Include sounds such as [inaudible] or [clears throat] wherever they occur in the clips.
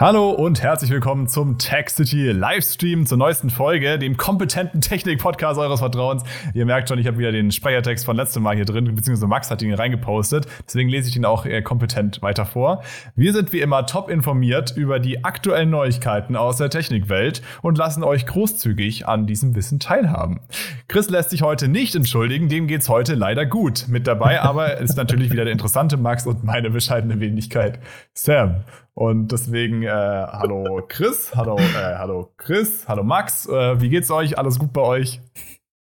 Hallo und herzlich willkommen zum Tech City Livestream zur neuesten Folge, dem kompetenten Technik-Podcast eures Vertrauens. Ihr merkt schon, ich habe wieder den Speichertext von letztem Mal hier drin, beziehungsweise Max hat ihn reingepostet. Deswegen lese ich ihn auch äh, kompetent weiter vor. Wir sind wie immer top informiert über die aktuellen Neuigkeiten aus der Technikwelt und lassen euch großzügig an diesem Wissen teilhaben. Chris lässt sich heute nicht entschuldigen, dem geht's heute leider gut. Mit dabei aber ist natürlich wieder der interessante Max und meine bescheidene Wenigkeit Sam. Und deswegen, äh, hallo Chris, hallo, äh, hallo Chris, hallo Max, äh, wie geht's euch? Alles gut bei euch?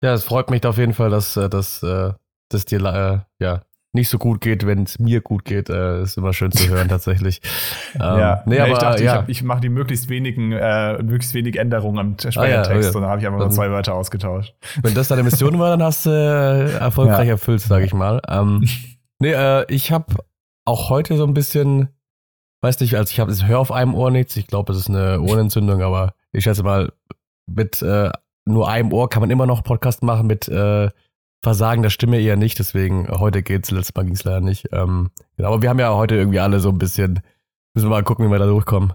Ja, es freut mich auf jeden Fall, dass, äh, dass, äh, dass dir äh, ja, nicht so gut geht, wenn es mir gut geht. Äh, ist immer schön zu hören, tatsächlich. [laughs] ähm, ja, nee, ja, aber, ich dachte, ja. ich, ich mache die möglich wenigen, äh, möglichst wenig Änderungen am Speichertext ah, ja, oh ja. und dann habe ich einfach nur zwei Wörter ausgetauscht. Wenn das deine Mission war, dann hast du äh, erfolgreich erfüllt, sage ich mal. Ähm, [laughs] nee, äh, ich habe auch heute so ein bisschen weiß nicht, also ich habe, ich höre auf einem Ohr nichts. Ich glaube, es ist eine Ohrenentzündung, aber ich schätze mal, mit äh, nur einem Ohr kann man immer noch Podcast machen, mit äh, Versagen der Stimme eher nicht. Deswegen, heute geht's, letztes Mal ging's leider nicht. Ähm, genau, aber wir haben ja heute irgendwie alle so ein bisschen, müssen wir mal gucken, wie wir da durchkommen.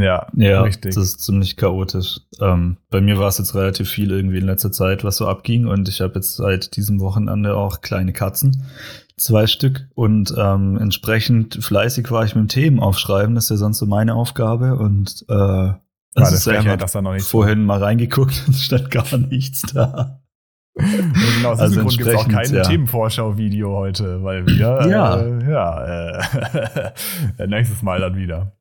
Ja, ja, richtig. Das ist ziemlich chaotisch. Ähm, bei mir war es jetzt relativ viel irgendwie in letzter Zeit, was so abging. Und ich habe jetzt seit diesem Wochenende auch kleine Katzen zwei Stück und ähm, entsprechend fleißig war ich mit dem Themen aufschreiben. Das ist ja sonst so meine Aufgabe und äh, das ist ja, das da noch nicht vorhin so. mal reingeguckt [laughs] und stand gar nichts da. Und genau aus also Grund gibt es auch kein ja. Themenvorschau-Video heute, weil wir ja, äh, ja [laughs] äh, nächstes Mal dann wieder.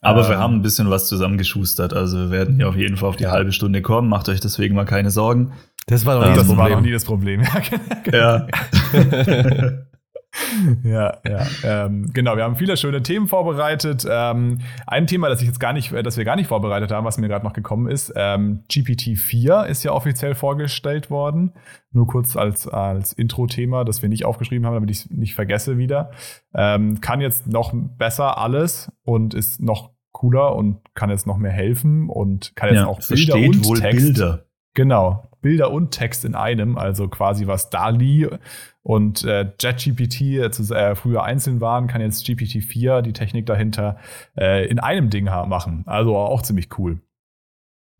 Aber ähm, wir haben ein bisschen was zusammengeschustert, also wir werden hier auf jeden Fall auf die halbe Stunde kommen. Macht euch deswegen mal keine Sorgen. Das war doch nie, ähm, das, das war noch nie das Problem. [laughs] ja. [laughs] [laughs] [laughs] ja, ja. Ähm, genau, wir haben viele schöne Themen vorbereitet. Ähm, ein Thema, das ich jetzt gar nicht, das wir gar nicht vorbereitet haben, was mir gerade noch gekommen ist, ähm, GPT-4 ist ja offiziell vorgestellt worden. Nur kurz als, als Intro-Thema, das wir nicht aufgeschrieben haben, damit ich es nicht vergesse wieder. Ähm, kann jetzt noch besser alles und ist noch cooler und kann jetzt noch mehr helfen und kann jetzt ja, auch Bilder und wohl Text. Bilder. Genau, Bilder und Text in einem, also quasi was DALI und äh, JetGPT äh, früher einzeln waren, kann jetzt GPT-4 die Technik dahinter äh, in einem Ding machen. Also auch ziemlich cool.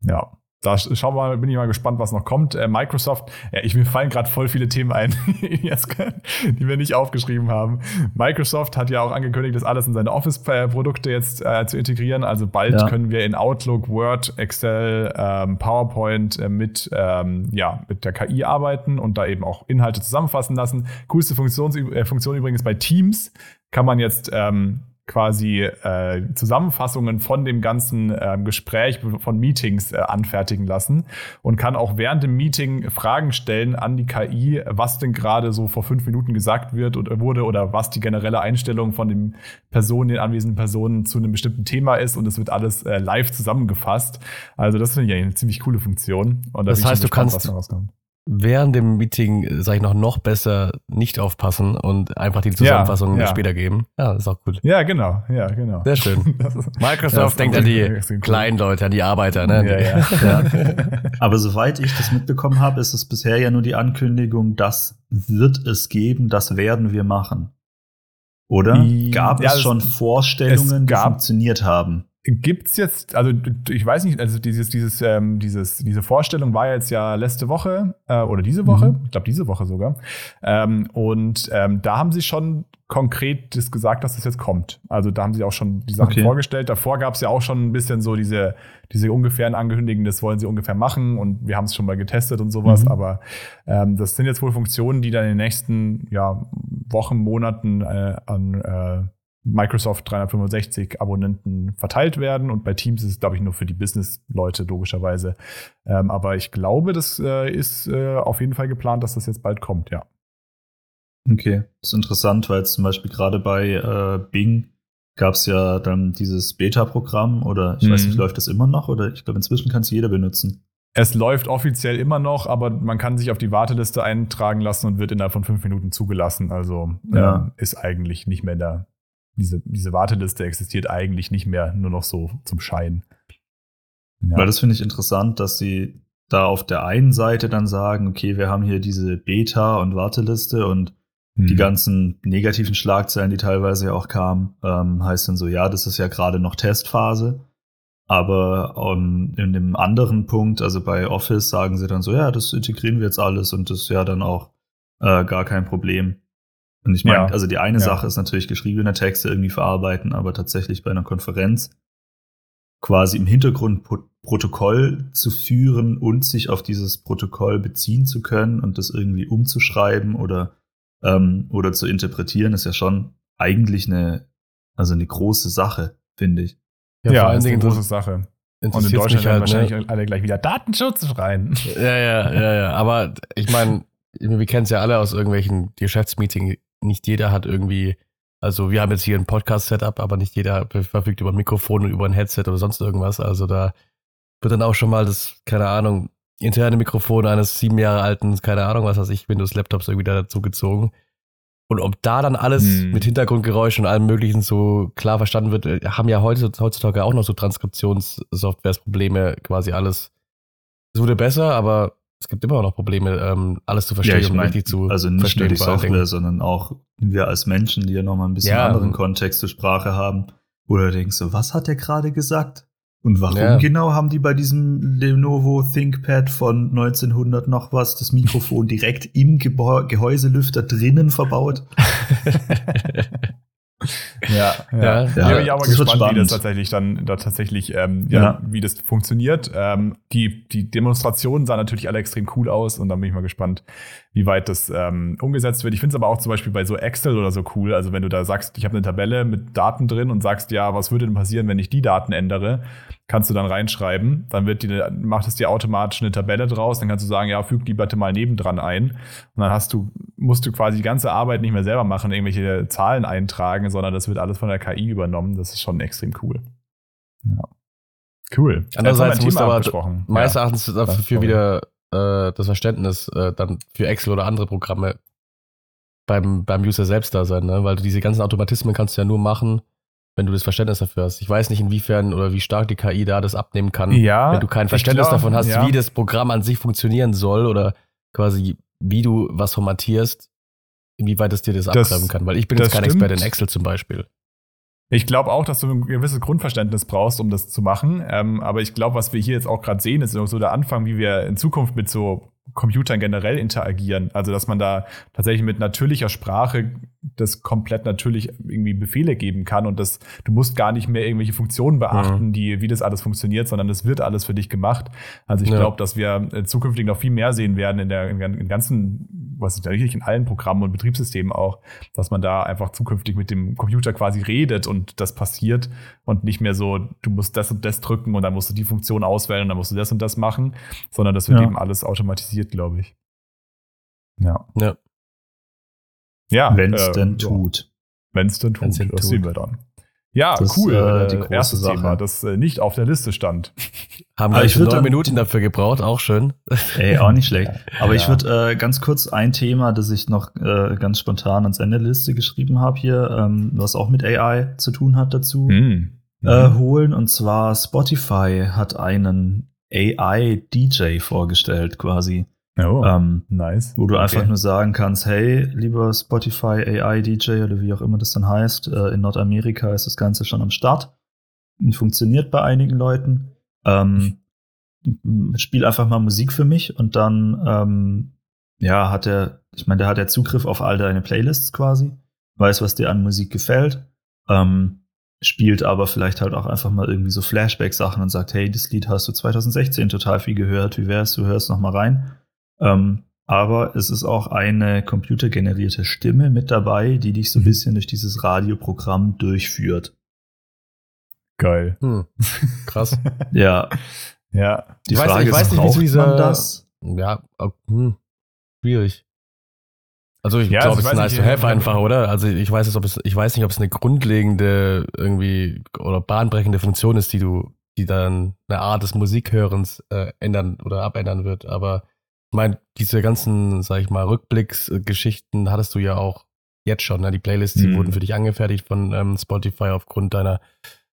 Ja da schauen wir mal, bin ich mal gespannt, was noch kommt. Äh, Microsoft, ja, ich mir fallen gerade voll viele Themen ein, [laughs] die wir nicht aufgeschrieben haben. Microsoft hat ja auch angekündigt, das alles in seine Office-Produkte jetzt äh, zu integrieren. Also bald ja. können wir in Outlook, Word, Excel, ähm, PowerPoint äh, mit, ähm, ja, mit der KI arbeiten und da eben auch Inhalte zusammenfassen lassen. Coolste Funktion, äh, Funktion übrigens bei Teams kann man jetzt ähm, quasi äh, Zusammenfassungen von dem ganzen äh, Gespräch, von Meetings äh, anfertigen lassen und kann auch während dem Meeting Fragen stellen an die KI, was denn gerade so vor fünf Minuten gesagt wird oder wurde oder was die generelle Einstellung von den Personen, den anwesenden Personen zu einem bestimmten Thema ist und es wird alles äh, live zusammengefasst. Also das finde ich eine ziemlich coole Funktion. Und da das heißt, du kannst während dem Meeting, äh, sage ich noch, noch besser nicht aufpassen und einfach die Zusammenfassung ja, ja. später geben. Ja, ist auch gut. Ja, genau. Ja, genau. Sehr schön. [laughs] Microsoft denkt an die [laughs] kleinen Leute, an die Arbeiter. Ne? Ja, ja. [laughs] Aber soweit ich das mitbekommen habe, ist es bisher ja nur die Ankündigung, das wird es geben, das werden wir machen. Oder? Gab es schon Vorstellungen, die funktioniert haben? Gibt's jetzt, also ich weiß nicht, also dieses, dieses, ähm, dieses, diese Vorstellung war jetzt ja letzte Woche äh, oder diese Woche, mhm. ich glaube diese Woche sogar. Ähm, und ähm, da haben sie schon konkret das gesagt, dass das jetzt kommt. Also da haben sie auch schon die Sachen okay. vorgestellt. Davor gab es ja auch schon ein bisschen so diese, diese ungefähren Ankündigungen, das wollen sie ungefähr machen und wir haben es schon mal getestet und sowas. Mhm. Aber ähm, das sind jetzt wohl Funktionen, die dann in den nächsten ja, Wochen, Monaten äh, an äh, Microsoft 365 Abonnenten verteilt werden und bei Teams ist es, glaube ich, nur für die Business-Leute logischerweise. Ähm, aber ich glaube, das äh, ist äh, auf jeden Fall geplant, dass das jetzt bald kommt, ja. Okay, das ist interessant, weil zum Beispiel gerade bei äh, Bing gab es ja dann dieses Beta-Programm oder ich mhm. weiß nicht, mhm. läuft das immer noch oder ich glaube, inzwischen kann es jeder benutzen. Es läuft offiziell immer noch, aber man kann sich auf die Warteliste eintragen lassen und wird innerhalb von fünf Minuten zugelassen. Also ja. ähm, ist eigentlich nicht mehr da diese, diese Warteliste existiert eigentlich nicht mehr, nur noch so zum Schein. Ja. Weil das finde ich interessant, dass sie da auf der einen Seite dann sagen, okay, wir haben hier diese Beta und Warteliste und Die hm. ganzen negativen Schlagzeilen, die teilweise ja auch kamen, ähm, heißt dann so, ja, das ist ja gerade noch Testphase. Aber um, in dem anderen Punkt, also bei Office, sagen sie dann so, ja, das integrieren wir jetzt alles und das ist ja dann auch äh, gar kein Problem. Und ich meine, ja. also die eine ja. Sache ist natürlich geschriebene Texte irgendwie verarbeiten, aber tatsächlich bei einer Konferenz quasi im Hintergrund Protokoll zu führen und sich auf dieses Protokoll beziehen zu können und das irgendwie umzuschreiben oder, ähm, oder zu interpretieren, ist ja schon eigentlich eine, also eine große Sache, finde ich. Ja, ja eine große Sache. Und in Deutschland halt, werden wahrscheinlich ne? alle gleich wieder Datenschutz schreien. Ja, ja, ja, ja. Aber ich meine, wir kennen es ja alle aus irgendwelchen Geschäftsmeetings. Nicht jeder hat irgendwie also wir haben jetzt hier ein Podcast-Setup, aber nicht jeder verfügt über ein Mikrofon und über ein Headset oder sonst irgendwas. Also da wird dann auch schon mal das, keine Ahnung, interne Mikrofon eines sieben Jahre alten, keine Ahnung, was weiß ich, Windows-Laptops irgendwie da dazu gezogen. Und ob da dann alles hm. mit Hintergrundgeräuschen und allem möglichen so klar verstanden wird, äh, haben ja heute, heutzutage auch noch so Transkriptionssoftwares-Probleme, quasi alles. Es wurde besser, aber es gibt immer noch Probleme, ähm, alles zu verstehen ja, und richtig zu Also nicht verstehen, nur die Software, sondern auch wir als Menschen, die ja nochmal ein bisschen ja, anderen Kontext zur Sprache haben. Oder denkst du, was hat der gerade gesagt? Und warum ja. genau haben die bei diesem Lenovo ThinkPad von 1900 noch was, das Mikrofon direkt im Gehäuselüfter drinnen verbaut? [laughs] Ja, ja, ja. ja. bin ich aber gespannt, wie das tatsächlich dann da tatsächlich, ähm, ja, ja, wie das funktioniert. Ähm, die, die Demonstrationen sahen natürlich alle extrem cool aus und dann bin ich mal gespannt, wie weit das ähm, umgesetzt wird. Ich finde es aber auch zum Beispiel bei so Excel oder so cool. Also wenn du da sagst, ich habe eine Tabelle mit Daten drin und sagst, ja, was würde denn passieren, wenn ich die Daten ändere, kannst du dann reinschreiben. Dann wird die, macht es dir automatisch eine Tabelle draus. Dann kannst du sagen, ja, füg die bitte mal nebendran ein. Und dann hast du, musst du quasi die ganze Arbeit nicht mehr selber machen, irgendwelche Zahlen eintragen, sondern das wird alles von der KI übernommen. Das ist schon extrem cool. Ja. Cool. Andererseits musst du aber meines Erachtens dafür wieder äh, das Verständnis äh, dann für Excel oder andere Programme beim, beim User selbst da sein, ne? weil du diese ganzen Automatismen kannst du ja nur machen, wenn du das Verständnis dafür hast. Ich weiß nicht, inwiefern oder wie stark die KI da das abnehmen kann, ja, wenn du kein Verständnis glaub, davon hast, ja. wie das Programm an sich funktionieren soll oder quasi wie du was formatierst, inwieweit es dir das, das abgreifen kann. Weil ich bin jetzt kein stimmt. Experte in Excel zum Beispiel. Ich glaube auch, dass du ein gewisses Grundverständnis brauchst, um das zu machen. Ähm, aber ich glaube, was wir hier jetzt auch gerade sehen, ist so der Anfang, wie wir in Zukunft mit so Computern generell interagieren. Also, dass man da tatsächlich mit natürlicher Sprache das komplett natürlich irgendwie Befehle geben kann und das, du musst gar nicht mehr irgendwelche Funktionen beachten, mhm. die, wie das alles funktioniert, sondern es wird alles für dich gemacht. Also ich ja. glaube, dass wir zukünftig noch viel mehr sehen werden in der, in der ganzen, was ist eigentlich in allen Programmen und Betriebssystemen auch, dass man da einfach zukünftig mit dem Computer quasi redet und das passiert und nicht mehr so, du musst das und das drücken und dann musst du die Funktion auswählen und dann musst du das und das machen, sondern das wird ja. eben alles automatisiert, glaube ich. Ja. Ja. Ja. Wenn es äh, denn tut. Wenn es denn tut. Wenn's denn das tut. sehen wir dann. Ja, das, cool. Äh, die äh, erstes Sache. Thema, das äh, nicht auf der Liste stand. [laughs] Haben wir schon neun Minuten dafür gebraucht, auch schön. [laughs] Ey, auch nicht schlecht. [laughs] Aber ja. ich würde äh, ganz kurz ein Thema, das ich noch äh, ganz spontan ans Ende der Liste geschrieben habe hier, ähm, was auch mit AI zu tun hat dazu, hm. äh, holen. Und zwar Spotify hat einen AI-DJ vorgestellt quasi. Oh, ähm, nice. Wo du okay. einfach nur sagen kannst, hey, lieber Spotify AI DJ oder wie auch immer das dann heißt, äh, in Nordamerika ist das Ganze schon am Start und funktioniert bei einigen Leuten. Ähm, spiel einfach mal Musik für mich und dann, ähm, ja, hat er, ich meine, der hat ja Zugriff auf all deine Playlists quasi, weiß, was dir an Musik gefällt, ähm, spielt aber vielleicht halt auch einfach mal irgendwie so Flashback-Sachen und sagt, hey, das Lied hast du 2016 total viel gehört, wie wär's, du hörst noch mal rein ähm, aber es ist auch eine computergenerierte Stimme mit dabei, die dich so ein mhm. bisschen durch dieses Radioprogramm durchführt. Geil. Hm. [laughs] Krass. ja. Ja. Die ich Frage weiß, ich ist, weiß nicht, wie dieser, man das? Ja, hm, schwierig. Also ich ja, glaube, also es ist nice to have einfach, oder? Also ich weiß, jetzt, ob es, ich weiß nicht, ob es eine grundlegende irgendwie oder bahnbrechende Funktion ist, die du, die dann eine Art des Musikhörens äh, ändern oder abändern wird. Aber ich meine, diese ganzen, sag ich mal, Rückblicksgeschichten hattest du ja auch jetzt schon. Ne? Die Playlists, die mhm. wurden für dich angefertigt von ähm, Spotify aufgrund deiner,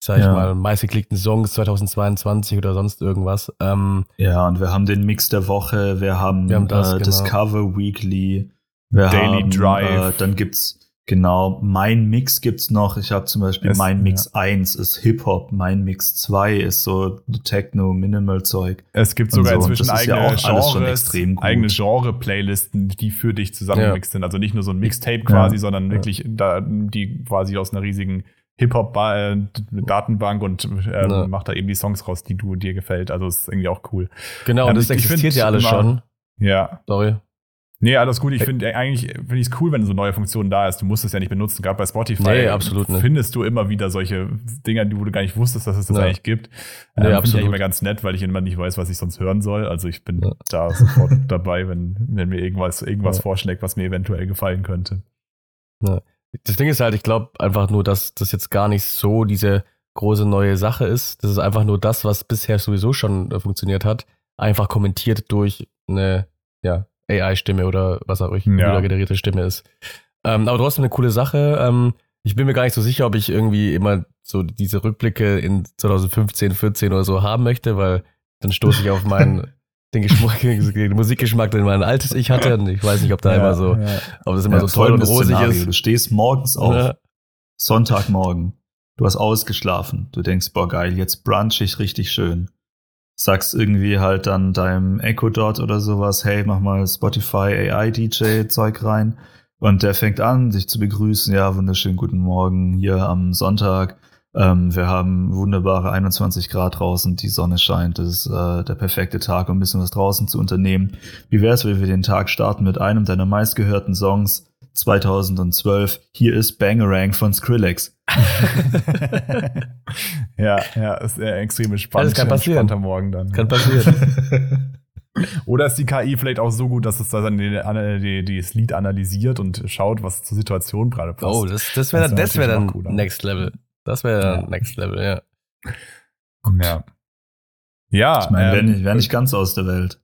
sag ich ja. mal, meistgeklickten Songs 2022 oder sonst irgendwas. Ähm, ja, und wir haben den Mix der Woche, wir haben, wir haben das, äh, genau. Discover Weekly, Wir Daily haben, Drive. Äh, dann gibt's Genau, mein Mix gibt's noch. Ich habe zum Beispiel es, mein Mix ja. 1 ist Hip-Hop, mein Mix 2 ist so Techno, Minimal-Zeug. Es gibt sogar so. inzwischen eigene ja Genres, eigene Genre-Playlisten, die für dich zusammengemixt ja. sind. Also nicht nur so ein Mixtape quasi, sondern wirklich da, die quasi aus einer riesigen Hip-Hop-Datenbank und äh, macht da eben die Songs raus, die du dir gefällt. Also ist irgendwie auch cool. Genau, und das ich, existiert ich ja alles schon. Ja. Sorry. Nee, alles gut. Ich finde eigentlich finde ich es cool, wenn so neue Funktionen da ist. Du musst es ja nicht benutzen. Gerade bei Spotify nee, absolut findest du immer wieder solche Dinger, wo du gar nicht wusstest, dass es das ja. eigentlich gibt. Nee, ähm, finde ich immer ganz nett, weil ich immer nicht weiß, was ich sonst hören soll. Also ich bin ja. da sofort [laughs] dabei, wenn, wenn mir irgendwas, irgendwas ja. vorschlägt, was mir eventuell gefallen könnte. Das Ding ist halt, ich glaube einfach nur, dass das jetzt gar nicht so diese große neue Sache ist. Das ist einfach nur das, was bisher sowieso schon äh, funktioniert hat, einfach kommentiert durch eine ja, AI-Stimme oder was auch immer ja. generierte Stimme ist. Ähm, aber trotzdem eine coole Sache. Ähm, ich bin mir gar nicht so sicher, ob ich irgendwie immer so diese Rückblicke in 2015, 14 oder so haben möchte, weil dann stoße ich auf meinen [laughs] den, Geschmack, den Musikgeschmack, den mein altes Ich hatte. Und ich weiß nicht, ob da ja, immer so, ja. ob das immer ja, so toll und rosig Szenario. ist. Du stehst morgens auf, Sonntagmorgen. Du hast ausgeschlafen. Du denkst, boah, geil, jetzt brunch ich richtig schön sagst irgendwie halt dann deinem Echo Dot oder sowas, hey, mach mal Spotify AI DJ Zeug rein. Und der fängt an, dich zu begrüßen. Ja, wunderschönen guten Morgen hier am Sonntag. Ähm, wir haben wunderbare 21 Grad draußen, die Sonne scheint. Das ist äh, der perfekte Tag, um ein bisschen was draußen zu unternehmen. Wie wäre es, wenn wir den Tag starten mit einem deiner meistgehörten Songs 2012? Hier ist Bangerang von Skrillex. [laughs] ja, ja, ist extrem spannend. das kann passieren. Morgen dann. Kann passieren. Oder ist die KI vielleicht auch so gut, dass es dann die, die, die, das Lied analysiert und schaut, was zur Situation gerade passt? Oh, das, das wäre das wär dann. Next Level. Das wäre ja. Next Level, ja. Gut. Ja. Ja. Ich meine, ähm, wäre wär nicht ganz aus der Welt.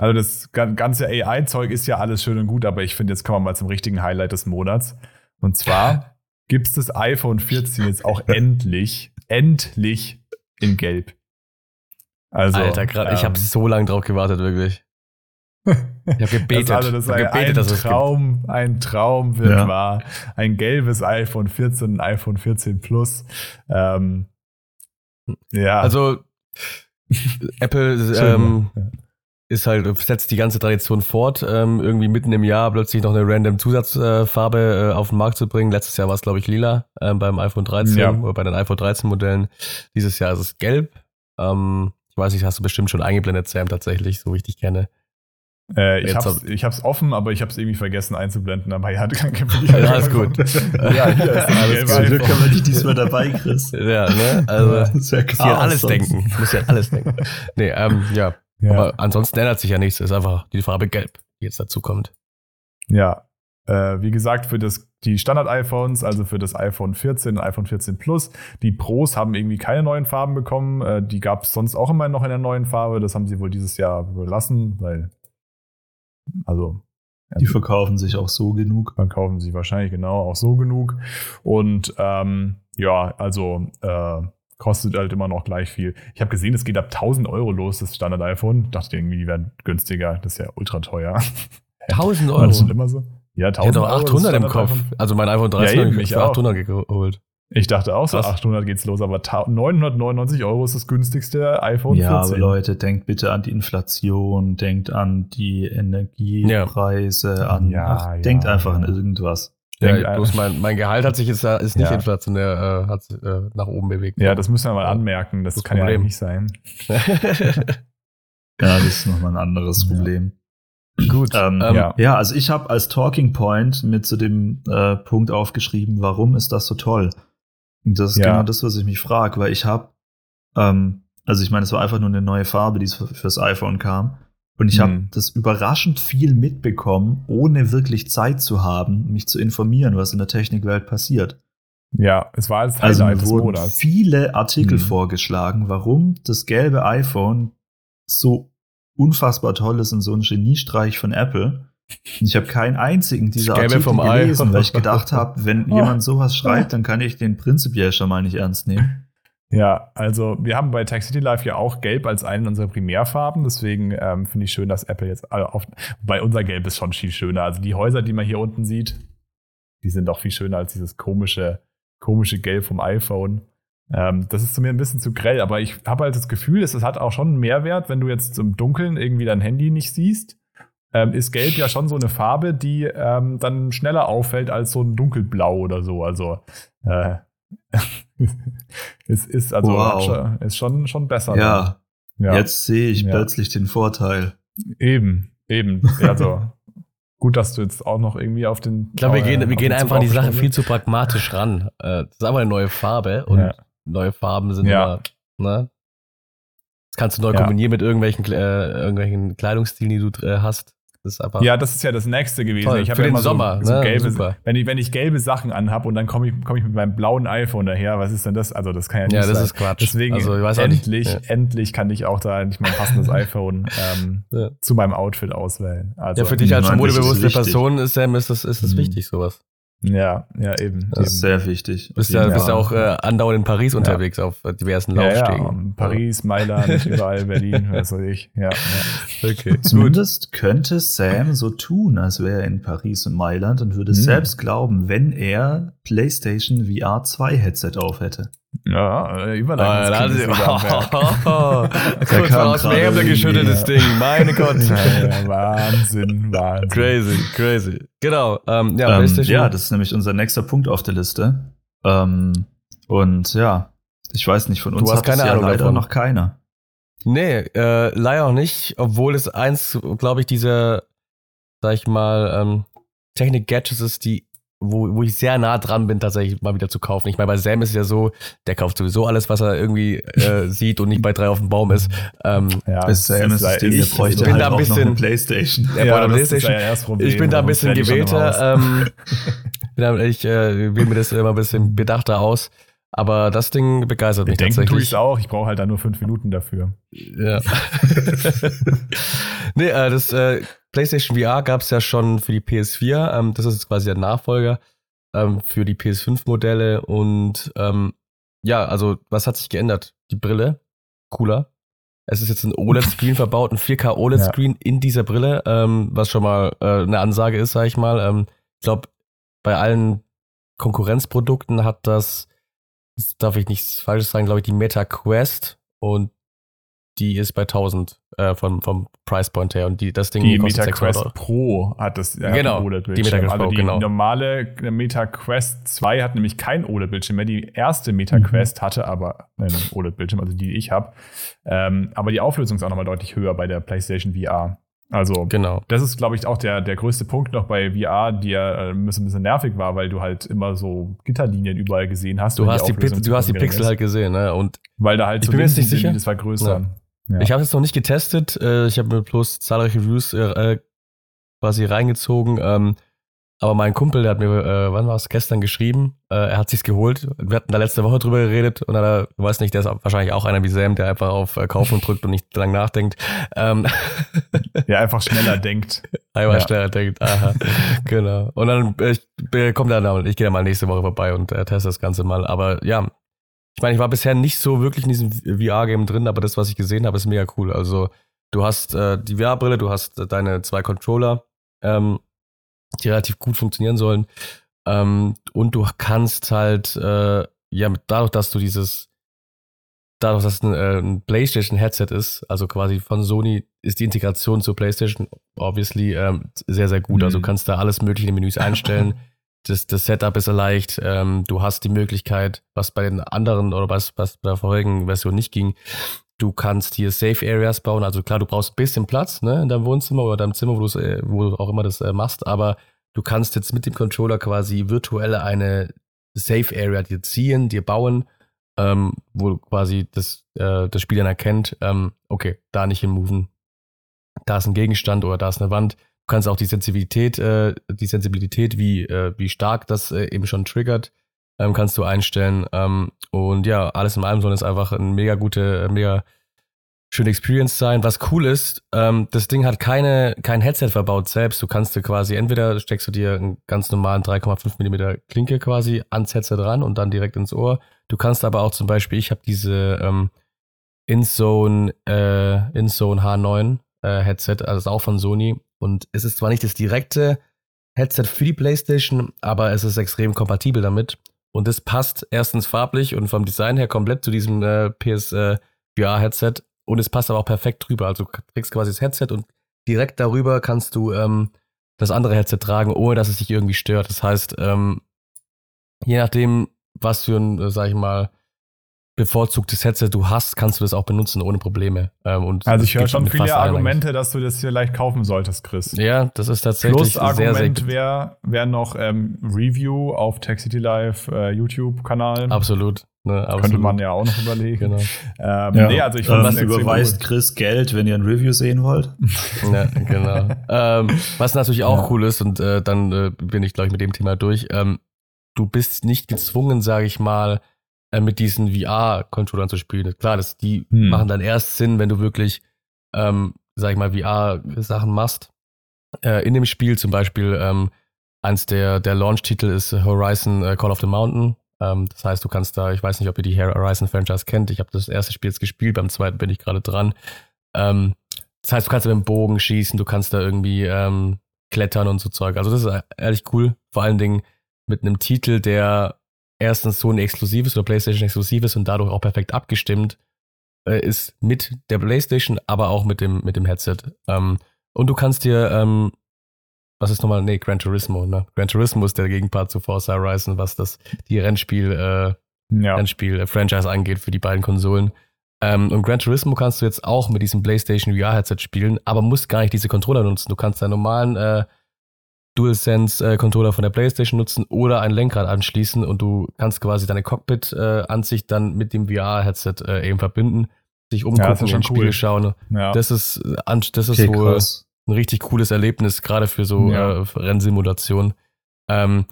Also das ganze AI-Zeug ist ja alles schön und gut, aber ich finde, jetzt kommen wir mal zum richtigen Highlight des Monats. Und zwar [laughs] gibt es das iPhone 14 jetzt auch endlich, endlich in Gelb. Also, Alter, grad, ähm, ich habe so lange drauf gewartet, wirklich. Ich habe [laughs] gebetet. Also, das hab gebetet, ein, Traum, ein Traum wird ja. wahr. Ein gelbes iPhone 14, ein iPhone 14 Plus. Ähm, ja. Also [laughs] Apple ähm, ja ist halt, setzt die ganze Tradition fort, ähm, irgendwie mitten im Jahr plötzlich noch eine random Zusatzfarbe äh, auf den Markt zu bringen. Letztes Jahr war es, glaube ich, lila äh, beim iPhone 13 ja. oder bei den iPhone 13 Modellen. Dieses Jahr ist es gelb. Ähm, ich weiß nicht, hast du bestimmt schon eingeblendet, Sam, tatsächlich, so wie ich dich kenne. Äh, ich, hab's, ich hab's offen, aber ich hab's irgendwie vergessen einzublenden, aber ja, [laughs] kein Ja, alles gut. [laughs] ja, hier ist alles gut. Glück haben wir dich diesmal dabei, Chris. Ja, ne? Also, [laughs] ja, muss ja alles sonst. denken. Muss ja alles denken. Nee, ähm, ja, ja. Aber ansonsten ändert sich ja nichts. Es ist einfach die Farbe gelb, die jetzt dazu kommt. Ja. Äh, wie gesagt, für das, die Standard-iPhones, also für das iPhone 14 und iPhone 14 Plus, die Pros haben irgendwie keine neuen Farben bekommen. Äh, die gab es sonst auch immer noch in der neuen Farbe. Das haben sie wohl dieses Jahr belassen, weil, also. Die verkaufen sich auch so genug. Verkaufen sich wahrscheinlich genau auch so genug. Und ähm, ja, also äh, kostet halt immer noch gleich viel. Ich habe gesehen, es geht ab 1000 Euro los, das Standard-iPhone. Dachte irgendwie, die werden günstiger. Das ist ja ultra teuer. [laughs] 1000 Euro? War das schon immer so? Ja, 1000 ich hätte 800 im Kopf. Also mein iPhone 13 ja, habe ich für 800 geholt. Ich dachte auch so, 800 geht's los, aber 999 Euro ist das günstigste iPhone ja, 14. Ja, Leute, denkt bitte an die Inflation, denkt an die Energiepreise, ja. an, ja, ach, denkt einfach an irgendwas. Ja, bloß mein, mein Gehalt hat sich jetzt ist nicht ja. inflationär, äh, hat äh, nach oben bewegt. Ja, das müssen wir mal anmerken. Das, das kann Problem. ja nicht sein. [laughs] ja, das ist nochmal ein anderes Problem. Gut. Ähm, ähm, ja. ja, also ich habe als Talking Point mit zu dem äh, Punkt aufgeschrieben, warum ist das so toll? Und das ist ja. genau das, was ich mich frage, weil ich habe, ähm, also ich meine, es war einfach nur eine neue Farbe, die fürs iPhone kam. Und ich mhm. habe das überraschend viel mitbekommen, ohne wirklich Zeit zu haben, mich zu informieren, was in der Technikwelt passiert. Ja, es war als also mir wurden Monats. viele Artikel mhm. vorgeschlagen, warum das gelbe iPhone so unfassbar toll ist und so ein Geniestreich von Apple. Und ich habe keinen einzigen dieser Artikel gelesen, weil ich gedacht [laughs] habe, wenn jemand sowas schreibt, dann kann ich den prinzipiell schon mal nicht ernst nehmen. Ja, also wir haben bei Tech City Live ja auch Gelb als eine unserer Primärfarben. Deswegen ähm, finde ich schön, dass Apple jetzt auf. Bei unser Gelb ist schon viel schöner. Also die Häuser, die man hier unten sieht, die sind doch viel schöner als dieses komische, komische Gelb vom iPhone. Ähm, das ist zu mir ein bisschen zu grell, aber ich habe halt das Gefühl, es hat auch schon einen Mehrwert, wenn du jetzt im Dunkeln irgendwie dein Handy nicht siehst. Ähm, ist Gelb ja schon so eine Farbe, die ähm, dann schneller auffällt als so ein Dunkelblau oder so. Also äh, [laughs] es ist also wow. ist schon, schon besser. Ja. ja. Jetzt sehe ich ja. plötzlich den Vorteil. Eben, eben. Also [laughs] gut, dass du jetzt auch noch irgendwie auf den. Ich glaube, wir gehen, wir gehen einfach die Sache viel zu pragmatisch ran. Äh, das ist aber eine neue Farbe und ja. neue Farben sind immer, ne? Das kannst du neu kombinieren mit irgendwelchen, äh, irgendwelchen Kleidungsstilen, die du äh, hast. Das ja, das ist ja das nächste gewesen. Toll, ich habe ja immer Sommer, so, so ne? gelbe, wenn ich, wenn ich gelbe Sachen anhab und dann komme ich, komm ich mit meinem blauen iPhone daher, was ist denn das? Also das kann ja nicht ja, das sein. ist Quatsch. Deswegen also, endlich, ja. endlich kann ich auch da endlich mein passendes [laughs] iPhone ähm, ja. zu meinem Outfit auswählen. Also, ja, für dich als modebewusste Person ist, Sam, ist das, ist das mhm. wichtig, sowas. Ja, ja, eben. Das ist sehr wichtig. Bist ja, bist ja auch äh, andauernd in Paris ja. unterwegs auf diversen Laufstegen. Ja, ja. Paris, Mailand, [laughs] überall, Berlin, was weiß ich. Ja, ja. Okay. Zumindest könnte Sam so tun, als wäre er in Paris und Mailand und würde hm. selbst glauben, wenn er PlayStation VR 2 Headset auf hätte. Ja, äh, Überleitung. Ah, oh, [laughs] Kurz mal aus dem Ärmel geschütteltes Ding, meine Gott. [laughs] Ja, [laughs] Wahnsinn, Wahnsinn. Crazy, crazy. Genau, ähm, ja, ähm, ja, das ist nämlich unser nächster Punkt auf der Liste. Ähm, und ja, ich weiß nicht, von uns du hast hat keine Ahnung ja leider davon. noch keiner. Nee, äh, leider auch nicht, obwohl es eins, glaube ich, dieser, sag ich mal, ähm, Technik-Gadgets ist, die wo, wo ich sehr nah dran bin, tatsächlich mal wieder zu kaufen. Ich meine, bei Sam ist es ja so, der kauft sowieso alles, was er irgendwie äh, [laughs] sieht und nicht bei drei auf dem Baum ist. Ähm, ja, bis Sam ist es ich, ich bin halt da ein bisschen Playstation. Ja, ja, Playstation. Ja ich bin da ein bisschen gewählter. Ähm, [laughs] ich äh, wähle mir das immer ein bisschen bedachter aus. Aber das Ding begeistert mich Denken tatsächlich. tue ich auch. Ich brauche halt da nur fünf Minuten dafür. Ja. [laughs] nee, äh, das äh, PlayStation VR gab es ja schon für die PS4. Ähm, das ist jetzt quasi der Nachfolger ähm, für die PS5-Modelle. Und ähm, ja, also was hat sich geändert? Die Brille, cooler. Es ist jetzt ein OLED-Screen [laughs] verbaut, ein 4K OLED-Screen ja. in dieser Brille, ähm, was schon mal äh, eine Ansage ist, sag ich mal. Ähm, ich glaube, bei allen Konkurrenzprodukten hat das, das darf ich nichts Falsches sagen, glaube ich, die Meta Quest und die ist bei 1000 äh, vom, vom Price Point her und die, das Ding die kostet MetaQuest Pro hat das ja, genau, OLED-Bildschirm. Die MetaQuest also Pro, die genau. normale MetaQuest 2 hat nämlich kein OLED-Bildschirm mehr. Die erste MetaQuest mhm. hatte aber einen OLED-Bildschirm, also die ich habe. Ähm, aber die Auflösung ist auch nochmal deutlich höher bei der PlayStation VR. Also, genau. das ist, glaube ich, auch der, der größte Punkt noch bei VR, die ja äh, ein bisschen, ein bisschen nervig war, weil du halt immer so Gitterlinien überall gesehen hast. Du hast die, die du hast die Pixel ist. halt gesehen, ne? Und weil da halt ich so mir nicht sicher. das vergrößern. Ja. Ja. Ich habe es noch nicht getestet. Äh, ich habe mir bloß zahlreiche Reviews äh, äh, quasi reingezogen. Ähm, aber mein Kumpel, der hat mir, äh, wann war es, gestern geschrieben, er hat sich's geholt. Wir hatten da letzte Woche drüber geredet und er, weiß nicht, der ist wahrscheinlich auch einer wie Sam, der einfach auf Kaufen [laughs] drückt und nicht lang nachdenkt. Ähm, [laughs] der einfach schneller denkt. Einfach ja. schneller denkt, aha. genau. Und dann ich, kommt er dann, ich gehe dann mal nächste Woche vorbei und teste das Ganze mal. Aber ja, ich meine, ich war bisher nicht so wirklich in diesem VR-Game drin, aber das, was ich gesehen habe, ist mega cool. Also, du hast äh, die VR-Brille, du hast äh, deine zwei Controller, ähm, die relativ gut funktionieren sollen. Ähm, und du kannst halt, äh, ja, dadurch, dass du dieses, dadurch, dass es ein, äh, ein PlayStation-Headset ist, also quasi von Sony, ist die Integration zur PlayStation obviously ähm, sehr, sehr gut. Also, mhm. Also, du kannst da alles mögliche in den Menüs einstellen. [laughs] das, das Setup ist leicht. Ähm, du hast die Möglichkeit, was bei den anderen oder was, was bei der vorigen Version nicht ging, du kannst hier Safe Areas bauen. Also klar, du brauchst ein bisschen Platz ne, in deinem Wohnzimmer oder deinem Zimmer, wo, äh, wo du auch immer das äh, machst, aber du kannst jetzt mit dem Controller quasi virtuell eine Safe Area dir ziehen, dir bauen, ähm, wo quasi das, äh, das Spiel dann erkennt, ähm, okay, da nicht hinmoven, da ist ein Gegenstand oder da ist eine Wand kannst auch die Sensibilität, äh, die Sensibilität, wie, äh, wie stark das äh, eben schon triggert, ähm, kannst du einstellen. Ähm, und ja, alles in allem soll es einfach ein mega gute, mega schöne Experience sein. Was cool ist, ähm, das Ding hat keine, kein Headset verbaut selbst. Du kannst dir quasi, entweder steckst du dir einen ganz normalen 3,5 Millimeter Klinke quasi ans Headset ran und dann direkt ins Ohr. Du kannst aber auch zum Beispiel, ich habe diese ähm, InZone, äh, InZone H9 äh, Headset, also auch von Sony. Und es ist zwar nicht das direkte Headset für die PlayStation, aber es ist extrem kompatibel damit. Und es passt erstens farblich und vom Design her komplett zu diesem äh, PS äh. Und es passt aber auch perfekt drüber. Also du kriegst quasi das Headset und direkt darüber kannst du ähm, das andere Headset tragen, ohne dass es dich irgendwie stört. Das heißt, ähm, je nachdem, was für ein, äh, sag ich mal, bevorzugtes Headset du hast, kannst du das auch benutzen ohne Probleme. Ähm, und also ich höre schon viele Argumente, dass du das vielleicht kaufen solltest, Chris. Ja, das ist tatsächlich Plus sehr, Argument wäre wär noch ähm, Review auf Tech City Live äh, YouTube-Kanal. Absolut. Ne, absolut. Könnte man ja auch noch überlegen. Genau. Ähm, ja. Nee, also ich ähm, was überweist Chris Geld, wenn ihr ein Review sehen wollt. [laughs] ja, genau. ähm, was natürlich auch ja. cool ist, und äh, dann äh, bin ich, glaube ich, mit dem Thema durch. Ähm, du bist nicht gezwungen, sage ich mal, äh, mit diesen VR-Controllern zu spielen. Klar, das, die hm. machen dann erst Sinn, wenn du wirklich, ähm, sag ich mal, VR-Sachen machst. Äh, in dem Spiel zum Beispiel, ähm, eins der, der Launch-Titel ist Horizon äh, Call of the Mountain. Ähm, das heißt, du kannst da, ich weiß nicht, ob ihr die Horizon-Franchise kennt. Ich habe das erste Spiel jetzt gespielt, beim zweiten bin ich gerade dran. Ähm, das heißt, du kannst da mit dem Bogen schießen, du kannst da irgendwie ähm, klettern und so Zeug. Also das ist ehrlich cool. Vor allen Dingen mit einem Titel, der erstens so ein exklusives oder PlayStation exklusives und dadurch auch perfekt abgestimmt äh, ist mit der PlayStation, aber auch mit dem, mit dem Headset. Ähm, und du kannst dir, ähm, was ist nochmal, nee, Gran Turismo, ne? Gran Turismo ist der Gegenpart zu Forza Horizon, was das, die Rennspiel, äh, ja. Rennspiel-Franchise äh, angeht für die beiden Konsolen. Ähm, und Gran Turismo kannst du jetzt auch mit diesem PlayStation VR-Headset spielen, aber musst gar nicht diese Controller nutzen. Du kannst deinen normalen äh, DualSense-Controller von der PlayStation nutzen oder ein Lenkrad anschließen und du kannst quasi deine Cockpit-Ansicht dann mit dem VR-Headset äh, eben verbinden, sich umgucken, ja, in Spiele cool. schauen. Ja. Das ist, das ist okay, wohl krass. ein richtig cooles Erlebnis, gerade für so ja. äh, Rennsimulationen. Ähm,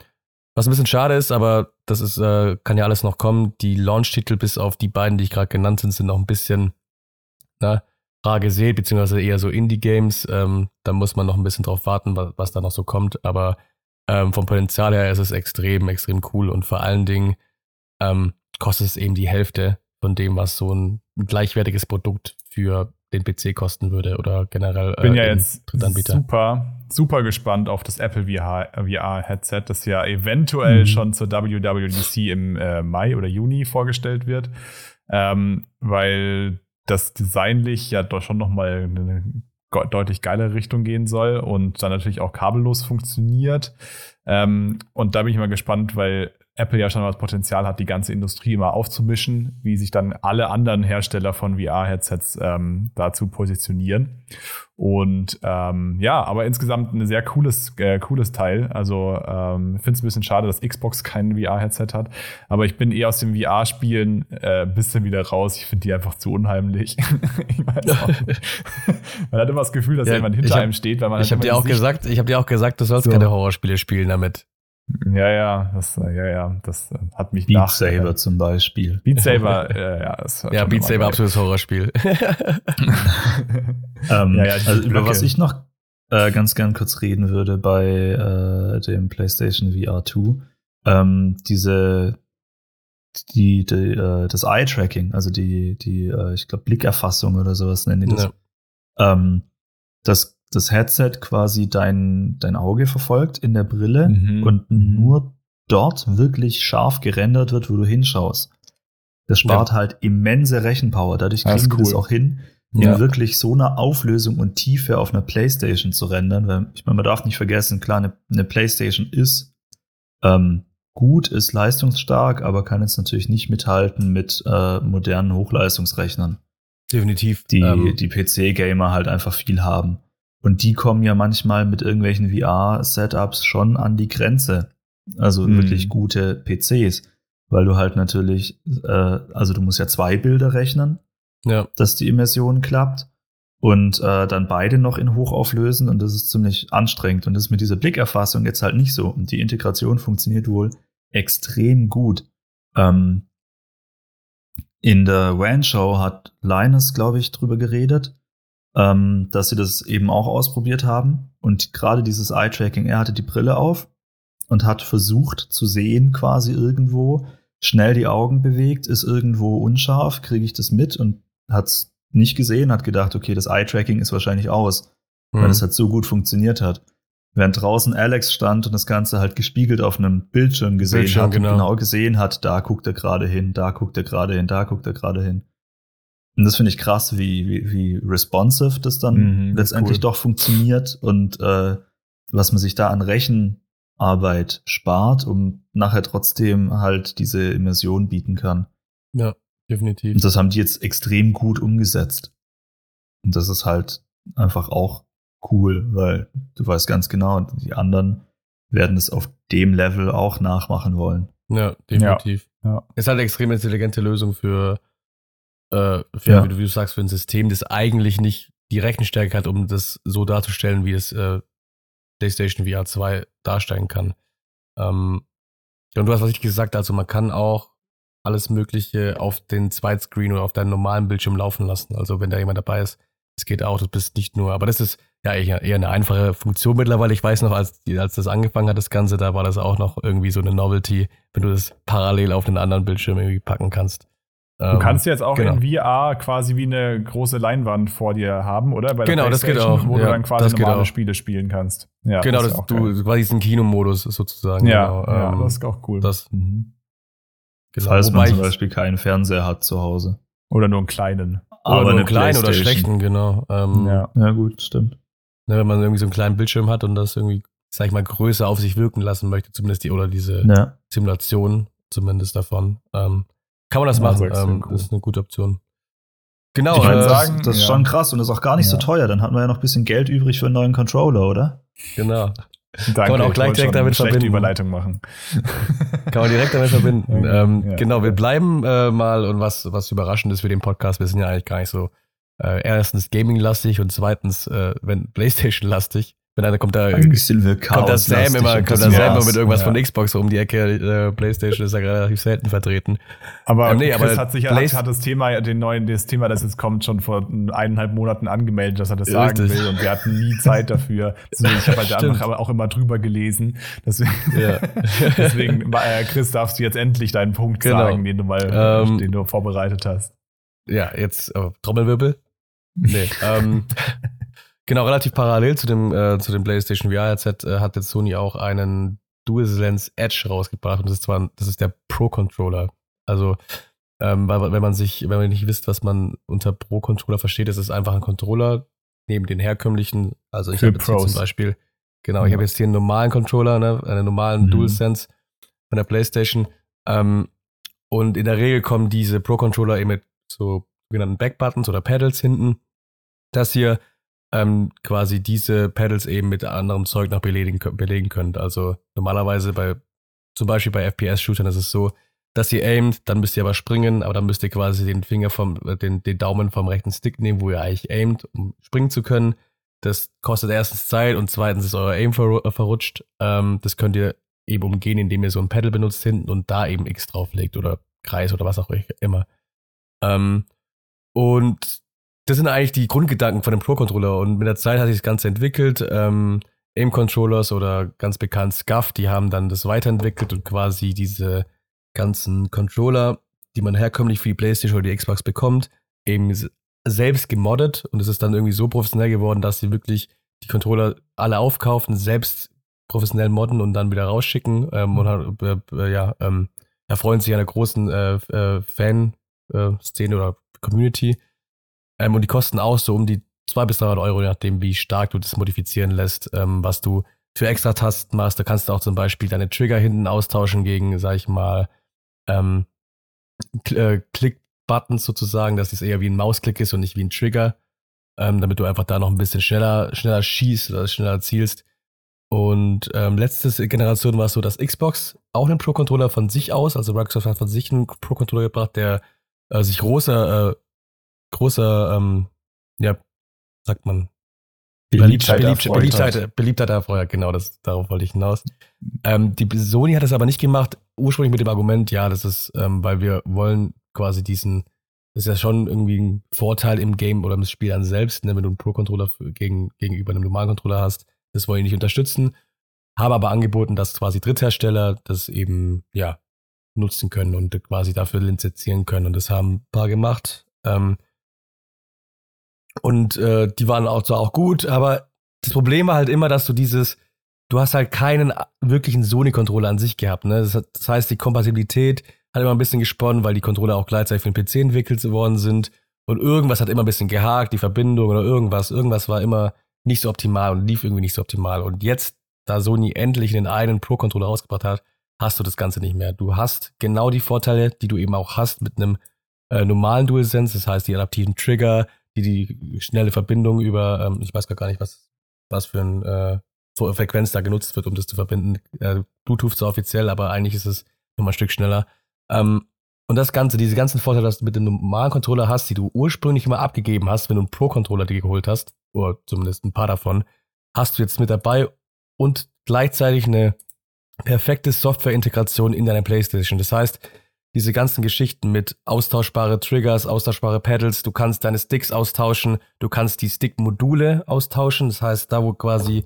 was ein bisschen schade ist, aber das ist, äh, kann ja alles noch kommen. Die Launch-Titel bis auf die beiden, die ich gerade genannt sind, sind noch ein bisschen, na, rar gesät, beziehungsweise eher so Indie-Games. Ähm, da muss man noch ein bisschen drauf warten, was, was da noch so kommt. Aber ähm, vom Potenzial her ist es extrem, extrem cool und vor allen Dingen ähm, kostet es eben die Hälfte von dem, was so ein gleichwertiges Produkt für den PC kosten würde oder generell. Ich bin äh, ja jetzt super, super gespannt auf das Apple VR, VR Headset, das ja eventuell mhm. schon zur WWDC im äh, Mai oder Juni vorgestellt wird, ähm, weil das designlich ja doch schon noch mal eine deutlich geilere Richtung gehen soll und dann natürlich auch kabellos funktioniert. Ähm, und da bin ich mal gespannt, weil Apple ja schon das Potenzial hat, die ganze Industrie immer aufzumischen, wie sich dann alle anderen Hersteller von VR-Headsets ähm, dazu positionieren. Und ähm, ja, aber insgesamt ein sehr cooles, äh, cooles Teil. Also ähm, finde es ein bisschen schade, dass Xbox kein VR-Headset hat. Aber ich bin eher aus dem VR-Spielen äh, ein bisschen wieder raus. Ich finde die einfach zu unheimlich. [laughs] [laughs] man hat immer das Gefühl, dass ja, jemand hinter hab, einem steht, weil man Ich habe dir auch gesagt, ich habe dir auch gesagt, du sollst so. keine Horrorspiele spielen damit. Ja, ja, das, ja, ja, das äh, hat mich Beat nach, Saber äh, zum Beispiel. Beat Saber, äh, ja, das Ja, Beat Saber, absolutes Horrorspiel. [laughs] ähm, ja, ja, also über was ich noch äh, ganz gern kurz reden würde bei äh, dem PlayStation VR 2, ähm, diese die, die äh, das Eye-Tracking, also die, die, äh, ich glaube, Blickerfassung oder sowas nennen die das. Ja. Ähm, das das Headset quasi dein, dein Auge verfolgt in der Brille mhm. und nur dort wirklich scharf gerendert wird, wo du hinschaust. Das spart ja. halt immense Rechenpower. Dadurch kriegen wir cool. das auch hin, ja. in wirklich so einer Auflösung und Tiefe auf einer Playstation zu rendern. Weil, ich meine, man darf nicht vergessen, klar, eine, eine Playstation ist ähm, gut, ist leistungsstark, aber kann jetzt natürlich nicht mithalten mit äh, modernen Hochleistungsrechnern. Definitiv. Die, ähm, die PC-Gamer halt einfach viel haben. Und die kommen ja manchmal mit irgendwelchen VR-Setups schon an die Grenze. Also mhm. wirklich gute PCs. Weil du halt natürlich, äh, also du musst ja zwei Bilder rechnen, ja. dass die Immersion klappt. Und äh, dann beide noch in Hochauflösen und das ist ziemlich anstrengend. Und das ist mit dieser Blickerfassung jetzt halt nicht so. Und die Integration funktioniert wohl extrem gut. Ähm, In der WAN-Show hat Linus, glaube ich, drüber geredet, ähm, dass sie das eben auch ausprobiert haben. Und gerade dieses Eye-Tracking, er hatte die Brille auf und hat versucht zu sehen, quasi irgendwo, schnell die Augen bewegt, ist irgendwo unscharf, kriege ich das mit und hat es nicht gesehen, hat gedacht, okay, das Eye-Tracking ist wahrscheinlich aus, mhm. weil es halt so gut funktioniert hat. Während draußen Alex stand und das Ganze halt gespiegelt auf einem Bildschirm gesehen Bildschirm, hat genau. und genau gesehen hat, da guckt er gerade hin, da guckt er gerade hin, da guckt er gerade hin. Und das finde ich krass, wie, wie, wie responsive das dann mhm, letztendlich cool. doch funktioniert und äh, was man sich da an Rechenarbeit spart, um nachher trotzdem halt diese Immersion bieten kann. Ja, definitiv. Und das haben die jetzt extrem gut umgesetzt. Und das ist halt einfach auch cool, weil du weißt ganz genau, die anderen werden es auf dem Level auch nachmachen wollen. Ja, definitiv. Ja, ja. Ist halt eine extrem intelligente Lösung für äh, für, ja. wie, du, wie, du, sagst, für ein System, das eigentlich nicht die Rechenstärke hat, um das so darzustellen, wie es äh, PlayStation VR 2 darstellen kann. Ähm, und du hast was ich gesagt, also man kann auch alles Mögliche auf den Zweitscreen oder auf deinem normalen Bildschirm laufen lassen. Also wenn da jemand dabei ist, es geht auch, du bist nicht nur, aber das ist ja eher, eher eine einfache Funktion mittlerweile. Ich weiß noch, als, als das angefangen hat, das Ganze, da war das auch noch irgendwie so eine Novelty, wenn du das parallel auf einen anderen Bildschirm irgendwie packen kannst. Du ähm, kannst jetzt auch genau. in VR quasi wie eine große Leinwand vor dir haben, oder? Bei genau, das geht auch. Wo ja, du dann quasi normale Spiele spielen kannst. Ja, genau, das, das du geil. quasi diesen Kinomodus sozusagen. Ja, genau. ja ähm, das ist auch cool. Das, mhm. genau. Falls man zum Beispiel keinen Fernseher hat zu Hause. Oder nur einen kleinen. Aber nur einen kleinen oder schlechten, genau. Ähm, ja. ja, gut, stimmt. Ne, wenn man irgendwie so einen kleinen Bildschirm hat und das irgendwie, sag ich mal, größer auf sich wirken lassen möchte, zumindest die, oder diese ja. Simulation zumindest davon. Ähm, kann man das machen? Ähm, cool. Das ist eine gute Option. Genau. Ich würde äh, sagen, das ist ja. schon krass und das ist auch gar nicht ja. so teuer. Dann hatten wir ja noch ein bisschen Geld übrig für einen neuen Controller, oder? Genau. Danke, Kann man auch gleich direkt damit verbinden. Überleitung machen. [laughs] Kann man direkt damit verbinden. ähm, ja. Genau, wir bleiben äh, mal und was, was überraschend ist für den Podcast, wir sind ja eigentlich gar nicht so äh, erstens Gaming-lastig und zweitens, äh, wenn Playstation-lastig. Wenn einer kommt da, kommt das Sam immer, kommt das Sam immer mit irgendwas ja. von Xbox um die Ecke. Äh, PlayStation ist ja relativ selten vertreten. Aber, ähm, nee, aber hat sich hat, hat, das Thema, den neuen, das Thema, das jetzt kommt, schon vor eineinhalb Monaten angemeldet, dass er das sagen Richtig. will. Und wir hatten nie Zeit dafür. [laughs] Deswegen, ich habe halt einfach aber auch immer drüber gelesen. Deswegen, ja. [laughs] deswegen äh, Chris, darfst du jetzt endlich deinen Punkt genau. sagen, den du mal, ähm, den du vorbereitet hast. Ja, jetzt äh, Trommelwirbel. Nee. [laughs] ähm, Genau, relativ parallel zu dem, äh, zu dem PlayStation VR-Headset äh, hat jetzt Sony auch einen DualSense Edge rausgebracht und das ist zwar, das ist der Pro-Controller. Also, ähm, weil, wenn man sich, wenn man nicht wisst, was man unter Pro-Controller versteht, ist es einfach ein Controller neben den herkömmlichen, also ich habe jetzt hier zum Beispiel, genau, ich habe jetzt hier einen normalen Controller, ne, einen normalen mhm. DualSense von der PlayStation. Ähm, und in der Regel kommen diese Pro-Controller eben mit so sogenannten Backbuttons oder Pedals hinten. Das hier ähm, quasi diese Pedals eben mit anderem Zeug noch belegen, belegen könnt. Also normalerweise bei, zum Beispiel bei FPS-Shootern ist es so, dass ihr aimt, dann müsst ihr aber springen, aber dann müsst ihr quasi den Finger vom, äh, den, den Daumen vom rechten Stick nehmen, wo ihr eigentlich aimt, um springen zu können. Das kostet erstens Zeit und zweitens ist euer Aim äh, verrutscht. Ähm, das könnt ihr eben umgehen, indem ihr so ein Pedal benutzt hinten und da eben X drauflegt oder Kreis oder was auch immer. Ähm, und das sind eigentlich die Grundgedanken von dem Pro-Controller und mit der Zeit hat sich das Ganze entwickelt. Ähm, Aim-Controllers oder ganz bekannt SCUF, die haben dann das weiterentwickelt und quasi diese ganzen Controller, die man herkömmlich für die Playstation oder die Xbox bekommt, eben selbst gemoddet und es ist dann irgendwie so professionell geworden, dass sie wirklich die Controller alle aufkaufen, selbst professionell modden und dann wieder rausschicken ähm, und äh, äh, ja, ähm, erfreuen sich einer großen äh, äh, Fan-Szene äh, oder Community. Ähm, und die kosten auch so um die 200 bis 300 Euro, je nachdem, wie stark du das modifizieren lässt, ähm, was du für extra Tasten machst. Da kannst du auch zum Beispiel deine Trigger hinten austauschen gegen, sag ich mal, ähm, äh, Click-Buttons sozusagen, dass es eher wie ein Mausklick ist und nicht wie ein Trigger, ähm, damit du einfach da noch ein bisschen schneller, schneller schießt oder schneller zielst. Und ähm, letzte Generation war es so, dass Xbox auch einen Pro-Controller von sich aus, also Microsoft hat von sich einen Pro-Controller gebracht, der äh, sich großer äh, großer, ähm, ja, sagt man, Beliebtheit, Beliebtheit, Beliebtheit, Beliebtheit erfreut, genau, das, darauf wollte ich hinaus. Ähm, die Sony hat es aber nicht gemacht, ursprünglich mit dem Argument, ja, das ist, ähm, weil wir wollen quasi diesen das ist ja schon irgendwie ein Vorteil im Game oder im Spiel an selbst, ne, wenn du einen Pro-Controller gegen, gegenüber einem normalen Controller hast. Das wollen die nicht unterstützen. Haben aber angeboten, dass quasi Dritthersteller das eben, ja, nutzen können und quasi dafür lizenzieren können. Und das haben ein paar gemacht. Ähm, und äh, die waren auch zwar auch gut, aber das Problem war halt immer, dass du dieses, du hast halt keinen wirklichen Sony-Controller an sich gehabt. Ne? Das, hat, das heißt, die Kompatibilität hat immer ein bisschen gesponnen, weil die Controller auch gleichzeitig für den PC entwickelt worden sind. Und irgendwas hat immer ein bisschen gehakt, die Verbindung oder irgendwas. Irgendwas war immer nicht so optimal und lief irgendwie nicht so optimal. Und jetzt, da Sony endlich den einen Pro-Controller rausgebracht hat, hast du das Ganze nicht mehr. Du hast genau die Vorteile, die du eben auch hast mit einem äh, normalen DualSense, das heißt die adaptiven Trigger, die die schnelle Verbindung über, ähm, ich weiß gar nicht, was, was für ein äh, Frequenz da genutzt wird, um das zu verbinden. Äh, Bluetooth zwar offiziell, aber eigentlich ist es nochmal ein Stück schneller. Ähm, und das Ganze, diese ganzen Vorteile, dass du mit dem normalen Controller hast, die du ursprünglich immer abgegeben hast, wenn du einen Pro-Controller dir geholt hast, oder zumindest ein paar davon, hast du jetzt mit dabei und gleichzeitig eine perfekte Software-Integration in deiner Playstation. Das heißt, diese ganzen Geschichten mit austauschbare Triggers, austauschbare Pedals, du kannst deine Sticks austauschen, du kannst die Stick-Module austauschen. Das heißt, da wo quasi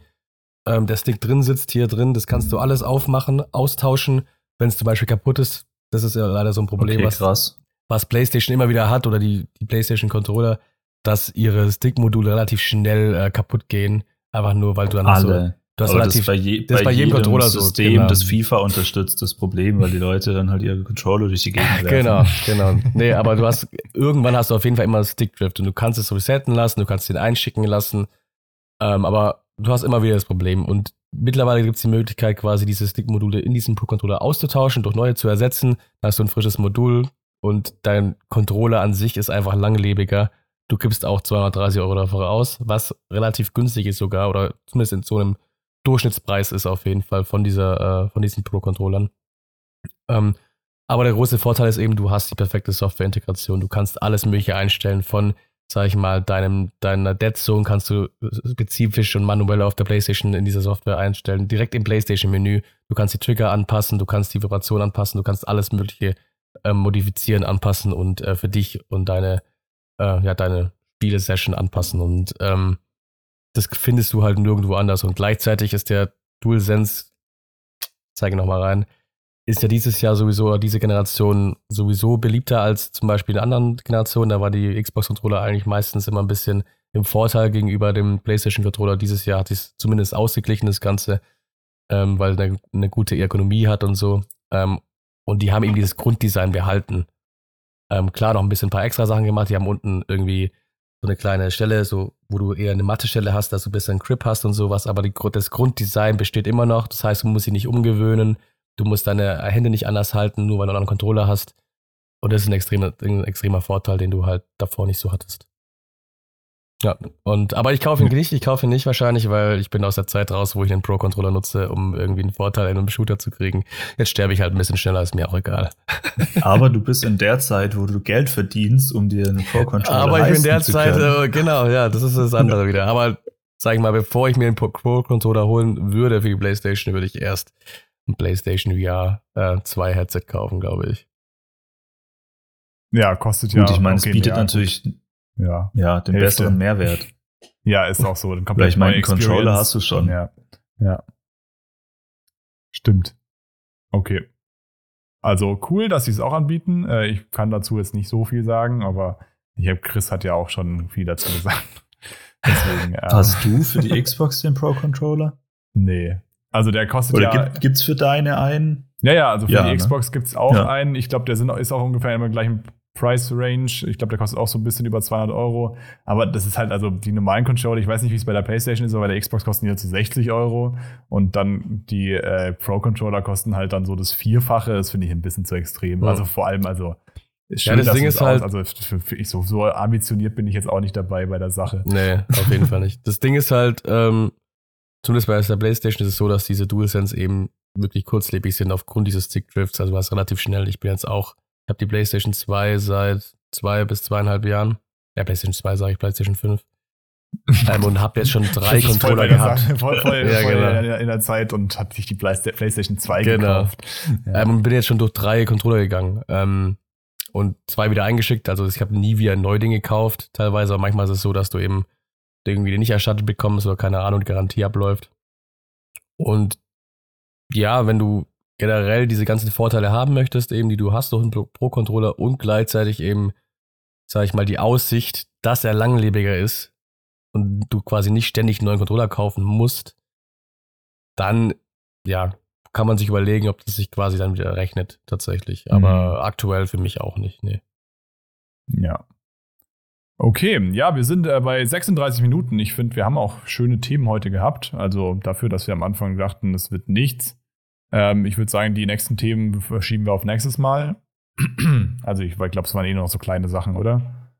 ähm, der Stick drin sitzt, hier drin, das kannst du alles aufmachen, austauschen. Wenn es zum Beispiel kaputt ist, das ist ja leider so ein Problem, okay, was, was PlayStation immer wieder hat oder die, die PlayStation-Controller, dass ihre Stick-Module relativ schnell äh, kaputt gehen. Einfach nur, weil du dann Alle. so das, Aber relativ, das, bei, je, das bei, bei jedem, Controller System, so, genau. das FIFA unterstützt, das Problem, weil die Leute dann halt ihre Controller durch die Gegend [laughs] werfen. Genau, genau. Nee, aber du hast, irgendwann hast du auf jeden Fall immer Stickdrift und du kannst es resetten lassen, du kannst den einschicken lassen, ähm, aber du hast immer wieder das Problem und mittlerweile gibt es die Möglichkeit, quasi diese Stick-Module in diesem Pro-Controller auszutauschen, durch neue zu ersetzen. Da hast du ein frisches Modul und dein Controller an sich ist einfach langlebiger. Du gibst auch 230 Euro dafür aus, was relativ günstig ist sogar, oder zumindest in so einem Durchschnittspreis ist auf jeden Fall von dieser, äh, von diesen Pro-Controllern. Ähm, aber der große Vorteil ist eben, du hast die perfekte Software-Integration. Du kannst alles Mögliche einstellen von, sag ich mal, deinem, deiner Dead Zone kannst du spezifisch und manuell auf der PlayStation in dieser Software einstellen, direkt im PlayStation-Menü. Du kannst die Trigger anpassen, du kannst die Vibration anpassen, du kannst alles Mögliche äh, modifizieren, anpassen und äh, für dich und deine, äh, ja, deine Spiele-Session anpassen. Und ähm, das findest du halt nirgendwo anders. Und gleichzeitig ist der DualSense, zeige nochmal rein, ist ja dieses Jahr sowieso, diese Generation sowieso beliebter als zum Beispiel in anderen Generationen. Da war die Xbox-Controller eigentlich meistens immer ein bisschen im Vorteil gegenüber dem PlayStation-Controller. Dieses Jahr hat es zumindest ausgeglichen, das Ganze, ähm, weil es eine, eine, gute Ergonomie hat und so. Ähm, und die haben eben dieses Grunddesign behalten. Ähm, klar, noch ein bisschen ein paar extra Sachen gemacht. Die haben unten irgendwie so eine kleine Stelle, so, wo du eher eine matte Stelle hast, dass du ein bisschen Grip hast und sowas, aber die, das Grunddesign besteht immer noch. Das heißt, du musst sie nicht umgewöhnen, du musst deine Hände nicht anders halten, nur weil du einen Controller hast. Und das ist ein extremer, ein extremer Vorteil, den du halt davor nicht so hattest. Ja, und aber ich kaufe ihn nicht, ich kaufe ihn nicht wahrscheinlich, weil ich bin aus der Zeit raus, wo ich einen Pro-Controller nutze, um irgendwie einen Vorteil in einem Shooter zu kriegen. Jetzt sterbe ich halt ein bisschen schneller, ist mir auch egal. [laughs] Aber du bist in der Zeit, wo du Geld verdienst, um dir einen Pro-Controller zu Aber ich bin in der Zeit, äh, genau, ja, das ist das andere [laughs] wieder. Aber sag ich mal, bevor ich mir einen Pro-Controller holen würde für die Playstation, würde ich erst ein PlayStation VR 2 äh, Headset kaufen, glaube ich. Ja, kostet ja. Gut, ich meine, es bietet natürlich ja, ja den Hälfte. besseren Mehrwert. Ja, ist auch so. Dann kommt Vielleicht meinen Controller hast du schon. Ja. Ja. Stimmt. Okay. Also cool, dass sie es auch anbieten. Äh, ich kann dazu jetzt nicht so viel sagen, aber ich habe Chris hat ja auch schon viel dazu gesagt. [laughs] Deswegen, ähm, Hast du für die Xbox den Pro Controller? Nee. Also der kostet Oder ja. Gibt, gibt's für deine einen? Ja, ja, also für ja, die ne? Xbox gibt's auch ja. einen. Ich glaube, der sind, ist auch ungefähr immer gleich im Price Range. Ich glaube, der kostet auch so ein bisschen über 200 Euro. Aber das ist halt also die normalen Controller. Ich weiß nicht, wie es bei der PlayStation ist, aber bei der Xbox kosten die halt so 60 Euro. Und dann die äh, Pro Controller kosten halt dann so das Vierfache. Das finde ich ein bisschen zu extrem. Ja. Also vor allem, also schön, ja, das Ding ist halt, also für, für ich so, so ambitioniert bin ich jetzt auch nicht dabei bei der Sache. Nee, auf jeden Fall nicht. Das Ding ist halt, ähm, zumindest bei der PlayStation ist es so, dass diese DualSense eben wirklich kurzlebig sind aufgrund dieses Stick Drifts. Also war es relativ schnell. Ich bin jetzt auch habe die PlayStation 2 seit zwei bis zweieinhalb Jahren. Ja, PlayStation 2 sage ich, PlayStation 5. ähm, und habe jetzt schon [laughs] drei Controller gehabt. voll, voll, [laughs] ja, voll genau. in der Zeit und habe sich die PlayStation 2 genau. gekauft. Ja. Ähm, und bin jetzt schon durch drei Controller gegangen. Ähm, und zwei wieder eingeschickt. Also ich habe nie wieder ein Neuding gekauft. Teilweise, aber manchmal ist es so, dass du eben irgendwie nicht erstattet bekommst oder keine Ahnung, die Garantie abläuft. Und ja, wenn du generell diese ganzen Vorteile haben möchtest, eben die du hast durch einen Pro-Controller und gleichzeitig eben, sag ich mal, die Aussicht, dass er langlebiger ist und du quasi nicht ständig einen neuen Controller kaufen musst, dann, ja, kann man sich überlegen, ob das sich quasi dann wieder rechnet, tatsächlich. Aber mhm. aktuell für mich auch nicht, nee. Ja. Okay, ja, wir sind äh, bei 36 Minuten. Ich finde, wir haben auch schöne Themen heute gehabt. Also dafür, dass wir am Anfang dachten, es wird nichts. Ähm, ich würde sagen, die nächsten Themen verschieben wir auf nächstes Mal. [clears throat] also ich glaube, es waren eh noch so kleine Sachen, oder?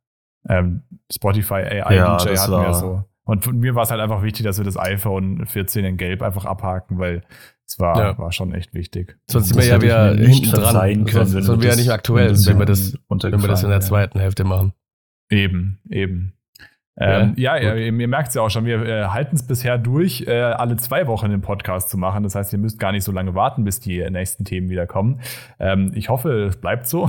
Ähm, Spotify AI ja, DJ hatten wir so. Und mir war es halt einfach wichtig, dass wir das iPhone 14 in Gelb einfach abhaken, weil es war, ja. war schon echt wichtig. Sonst sind wir ja wieder hinten dran. Können, sonst sind wir ja nicht aktuell, wenn wir das, wenn wir das in der zweiten Hälfte machen. Eben, eben. Ähm, ja, ja, ihr, ihr merkt es ja auch schon, wir äh, halten es bisher durch, äh, alle zwei Wochen den Podcast zu machen. Das heißt, ihr müsst gar nicht so lange warten, bis die nächsten Themen wieder kommen. Ähm, ich hoffe, es bleibt so.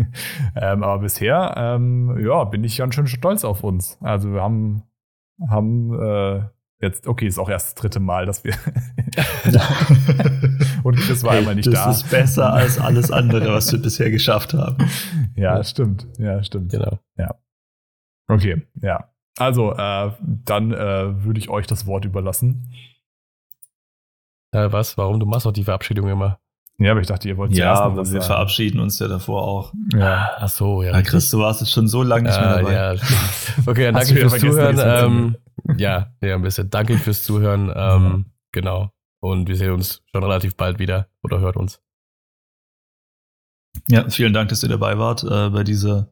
[laughs] ähm, aber bisher, ähm, ja, bin ich ganz schön stolz auf uns. Also wir haben, haben äh, jetzt, okay, ist auch erst das dritte Mal, dass wir [laughs] und Chris war hey, einmal nicht das da. Das ist besser als alles andere, was wir bisher geschafft haben. Ja, stimmt. Ja, stimmt. Genau. Ja. Okay, ja. Also, äh, dann äh, würde ich euch das Wort überlassen. Äh, was? Warum? Du machst doch die Verabschiedung immer. Ja, aber ich dachte, ihr wollt Ja, aber wir sagen. verabschieden uns ja davor auch. Ja. Ach so, ja. ja Chris, du warst jetzt schon so lange nicht mehr dabei. Ja, [laughs] okay, dann danke fürs Zuhören. Ähm, ja, ja, ein bisschen. Danke fürs Zuhören. [laughs] Ähm, genau. Und wir sehen uns schon relativ bald wieder oder hört uns. Ja, vielen Dank, dass ihr dabei wart äh, bei dieser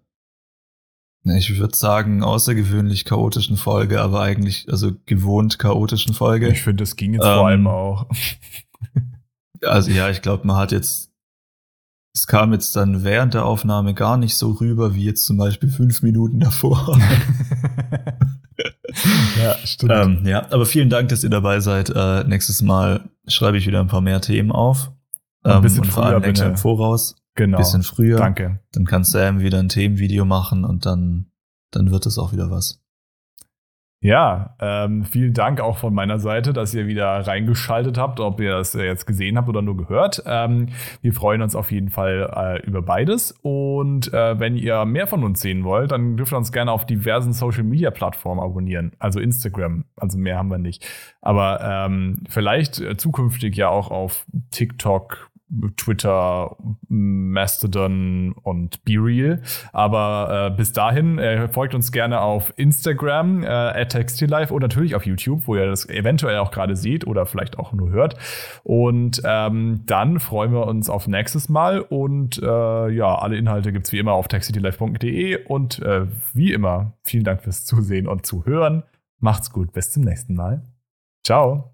ich würde sagen, außergewöhnlich chaotischen Folge, aber eigentlich, also gewohnt chaotischen Folge. Ich finde, das ging jetzt ähm, vor allem auch. [laughs] Also ja, ich glaube, man hat jetzt, es kam jetzt dann während der Aufnahme gar nicht so rüber, wie jetzt zum Beispiel fünf Minuten davor. [laughs] [laughs] ja, stimmt. Ähm, ja, aber vielen Dank, dass ihr dabei seid. Äh, nächstes Mal schreibe ich wieder ein paar mehr Themen auf. Ähm, ein bisschen und vor allem länger im Voraus. Genau. Bisschen früher. Danke. Dann kann Sam wieder ein Themenvideo machen und dann, dann wird es auch wieder was. Ja, ähm, vielen Dank auch von meiner Seite, dass ihr wieder reingeschaltet habt, ob ihr das jetzt gesehen habt oder nur gehört. Ähm, wir freuen uns auf jeden Fall äh, über beides. Und äh, wenn ihr mehr von uns sehen wollt, dann dürft ihr uns gerne auf diversen Social Media Plattformen abonnieren. Also Instagram. Also mehr haben wir nicht. Aber ähm, vielleicht äh, zukünftig ja auch auf TikTok, Twitter, Mastodon und BeReal. Aber äh, bis dahin äh, folgt uns gerne auf Instagram, äh, at Textillife und natürlich auf YouTube, wo ihr das eventuell auch gerade seht oder vielleicht auch nur hört. Und ähm, dann freuen wir uns auf nächstes Mal. Und äh, ja, alle Inhalte gibt es wie immer auf textillife.de. Und äh, wie immer, vielen Dank fürs Zusehen und Zuhören. Macht's gut, bis zum nächsten Mal. Ciao.